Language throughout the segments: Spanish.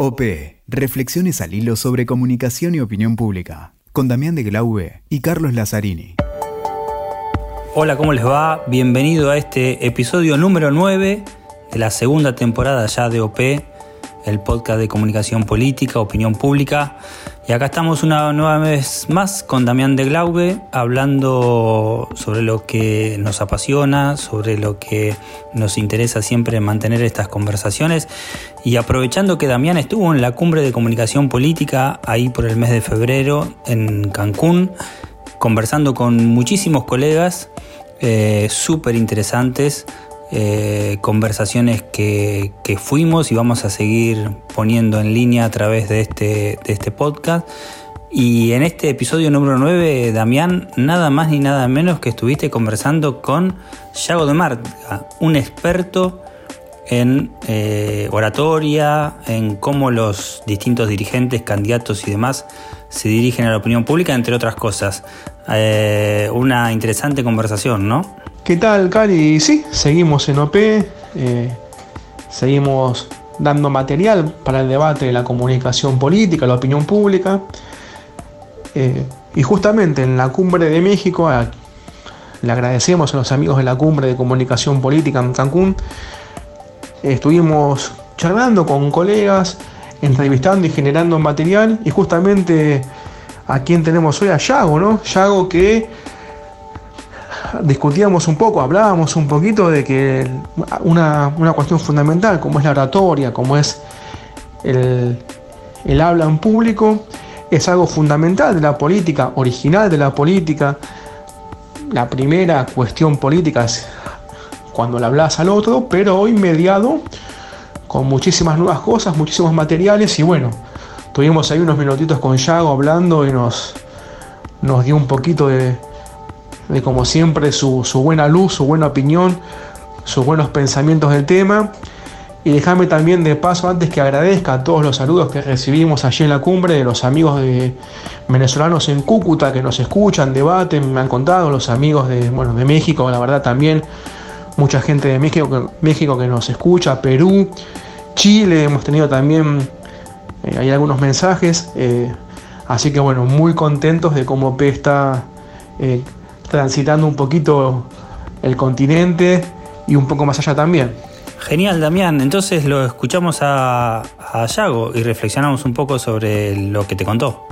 OP, Reflexiones al hilo sobre comunicación y opinión pública, con Damián de Glaube y Carlos Lazzarini. Hola, ¿cómo les va? Bienvenido a este episodio número 9 de la segunda temporada ya de OP, el podcast de comunicación política, opinión pública. Y acá estamos una nueva vez más con Damián de Glaube, hablando sobre lo que nos apasiona, sobre lo que nos interesa siempre mantener estas conversaciones. Y aprovechando que Damián estuvo en la cumbre de comunicación política ahí por el mes de febrero en Cancún, conversando con muchísimos colegas eh, súper interesantes eh, conversaciones que, fuimos y vamos a seguir poniendo en línea a través de este, este podcast. Y en este episodio número 9, Damián, nada más ni nada menos que estuviste conversando con Yago de Marca, un experto en eh, oratoria, en cómo los distintos dirigentes, candidatos y demás se dirigen a la opinión pública, entre otras cosas. Eh, una interesante conversación, ¿no? ¿Qué tal, Cari? Sí, seguimos en OP, eh, seguimos dando material para el debate de la comunicación política, la opinión pública. Eh, y justamente en la cumbre de México, le agradecemos a los amigos de la cumbre de comunicación política en Cancún, estuvimos charlando con colegas, entrevistando y generando material. Y justamente a quien tenemos hoy, a Yago, ¿no? Yago que discutíamos un poco, hablábamos un poquito de que una, cuestión fundamental como es la oratoria, como es el, el habla en público, es algo fundamental de la política, original de la política. La primera cuestión política es cuando le hablas al otro, pero hoy mediado con muchísimas nuevas cosas, muchísimos materiales y bueno, tuvimos ahí unos minutitos con Yago hablando y nos, nos dio un poquito de, de como siempre su, buena luz, su buena opinión, sus buenos pensamientos del tema. Y déjame también de paso antes que agradezca a todos los saludos que recibimos allí en la cumbre de los amigos de venezolanos en Cúcuta que nos escuchan, debaten, me han contado, los amigos de, bueno, de México, la verdad también, mucha gente de México, México que nos escucha, Perú, Chile, hemos tenido también, eh, hay algunos mensajes, eh, así que bueno, muy contentos de cómo P está eh, transitando un poquito el continente y un poco más allá también. Genial, Damián. Entonces lo escuchamos a, a Yago y reflexionamos un poco sobre lo que te contó.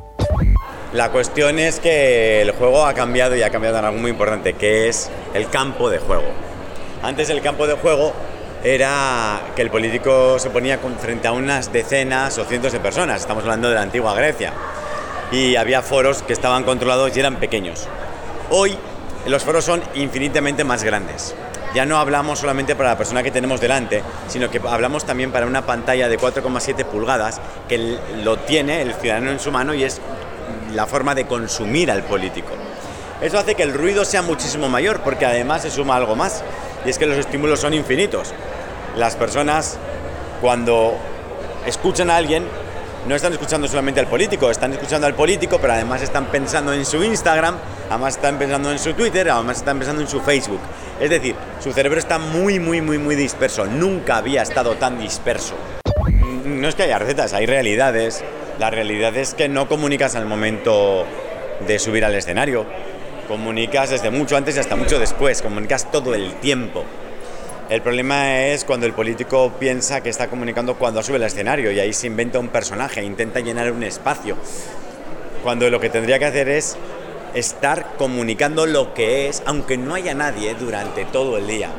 La cuestión es que el juego ha cambiado y ha cambiado en algo muy importante, que es el campo de juego. Antes el campo de juego era que el político se ponía frente a unas decenas o cientos de personas, estamos hablando de la antigua Grecia, y había foros que estaban controlados y eran pequeños. Hoy los foros son infinitamente más grandes. Ya no hablamos solamente para la persona que tenemos delante, sino que hablamos también para una pantalla de 4,7 pulgadas que lo tiene el ciudadano en su mano y es la forma de consumir al político. Eso hace que el ruido sea muchísimo mayor porque además se suma algo más y es que los estímulos son infinitos. Las personas cuando escuchan a alguien no están escuchando solamente al político, están escuchando al político, pero además están pensando en su Instagram, además están pensando en su Twitter, además están pensando en su Facebook. Es decir, su cerebro está muy, muy, muy, muy disperso. Nunca había estado tan disperso. No es que haya recetas, hay realidades. La realidad es que no comunicas al momento de subir al escenario. Comunicas desde mucho antes y hasta mucho después. Comunicas todo el tiempo. El problema es cuando el político piensa que está comunicando cuando sube al escenario y ahí se inventa un personaje, intenta llenar un espacio. Cuando lo que tendría que hacer es estar comunicando lo que es, aunque no haya nadie durante todo el día.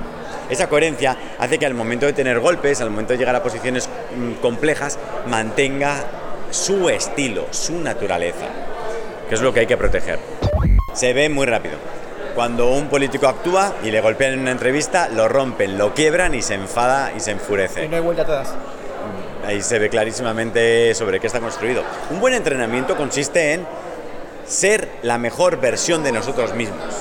Esa coherencia hace que al momento de tener golpes, al momento de llegar a posiciones mm, complejas, mantenga su estilo, su naturaleza, que es lo que hay que proteger. Se ve muy rápido. Cuando un político actúa y le golpean en una entrevista, lo rompen, lo quiebran y se enfada y se enfurece. Y no hay vuelta atrás. Ahí se ve clarísimamente sobre qué está construido. Un buen entrenamiento consiste en ser la mejor versión de nosotros mismos.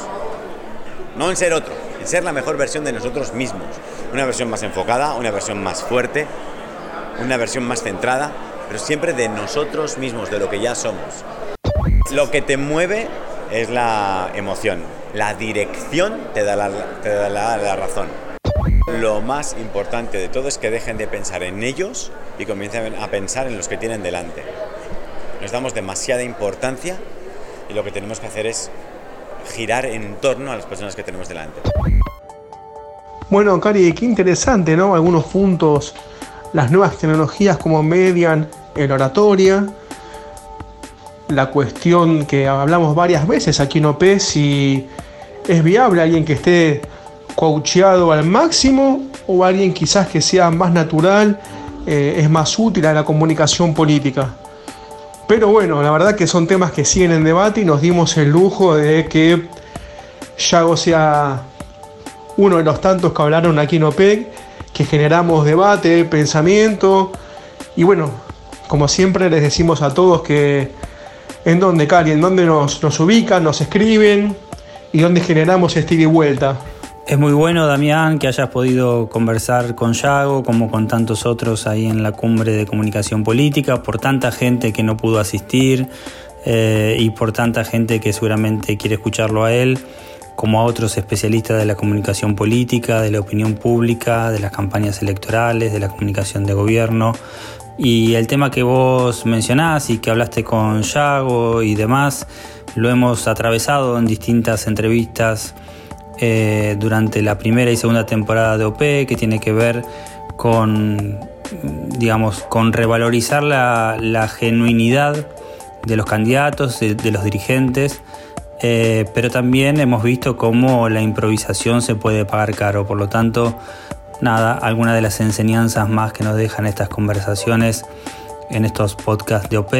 No en ser otro, en ser la mejor versión de nosotros mismos. Una versión más enfocada, una versión más fuerte, una versión más centrada, pero siempre de nosotros mismos, de lo que ya somos. Lo que te mueve es la emoción, la dirección te da la, razón. Lo más importante de todo es que dejen de pensar en ellos y comiencen a pensar en los que tienen delante. Nos damos demasiada importancia y lo que tenemos que hacer es girar en torno a las personas que tenemos delante. Bueno, Cari, qué interesante, ¿no? Algunos puntos, las nuevas tecnologías como median en oratoria, la cuestión que hablamos varias veces aquí en OP, si es viable alguien que esté coacheado al máximo o alguien quizás que sea más natural, eh, es más útil a la comunicación política. Pero bueno, la verdad que son temas que siguen en debate y nos dimos el lujo de que Yago sea uno de los tantos que hablaron aquí en OPEC, que generamos debate, pensamiento y bueno, como siempre les decimos a todos que en dónde, Cali, en dónde nos, ubican, nos escriben y dónde generamos este y vuelta. Es muy bueno, Damián, que hayas podido conversar con Yago, como con tantos otros ahí en la cumbre de comunicación política, por tanta gente que no pudo asistir eh, y por tanta gente que seguramente quiere escucharlo a él, como a otros especialistas de la comunicación política, de la opinión pública, de las campañas electorales, de la comunicación de gobierno. Y el tema que vos mencionás y que hablaste con Yago y demás, lo hemos atravesado en distintas entrevistas eh, durante la primera y segunda temporada de OP, que tiene que ver con, digamos, con revalorizar la, genuinidad de los candidatos, de, los dirigentes, eh, pero también hemos visto cómo la improvisación se puede pagar caro, por lo tanto, nada, algunas de las enseñanzas más que nos dejan estas conversaciones en estos podcasts de OP.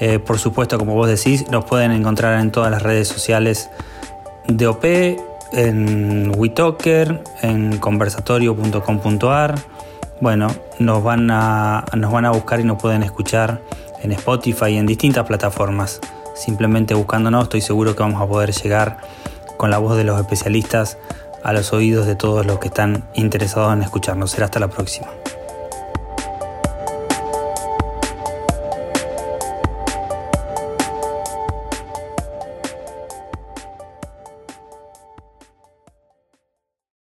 Eh, por supuesto, como vos decís, nos pueden encontrar en todas las redes sociales de OP, en WeTalker, en conversatorio.com.ar. Bueno, nos van, a, nos van a buscar y nos pueden escuchar en Spotify y en distintas plataformas. Simplemente buscándonos estoy seguro que vamos a poder llegar con la voz de los especialistas a los oídos de todos los que están interesados en escucharnos. Será hasta la próxima.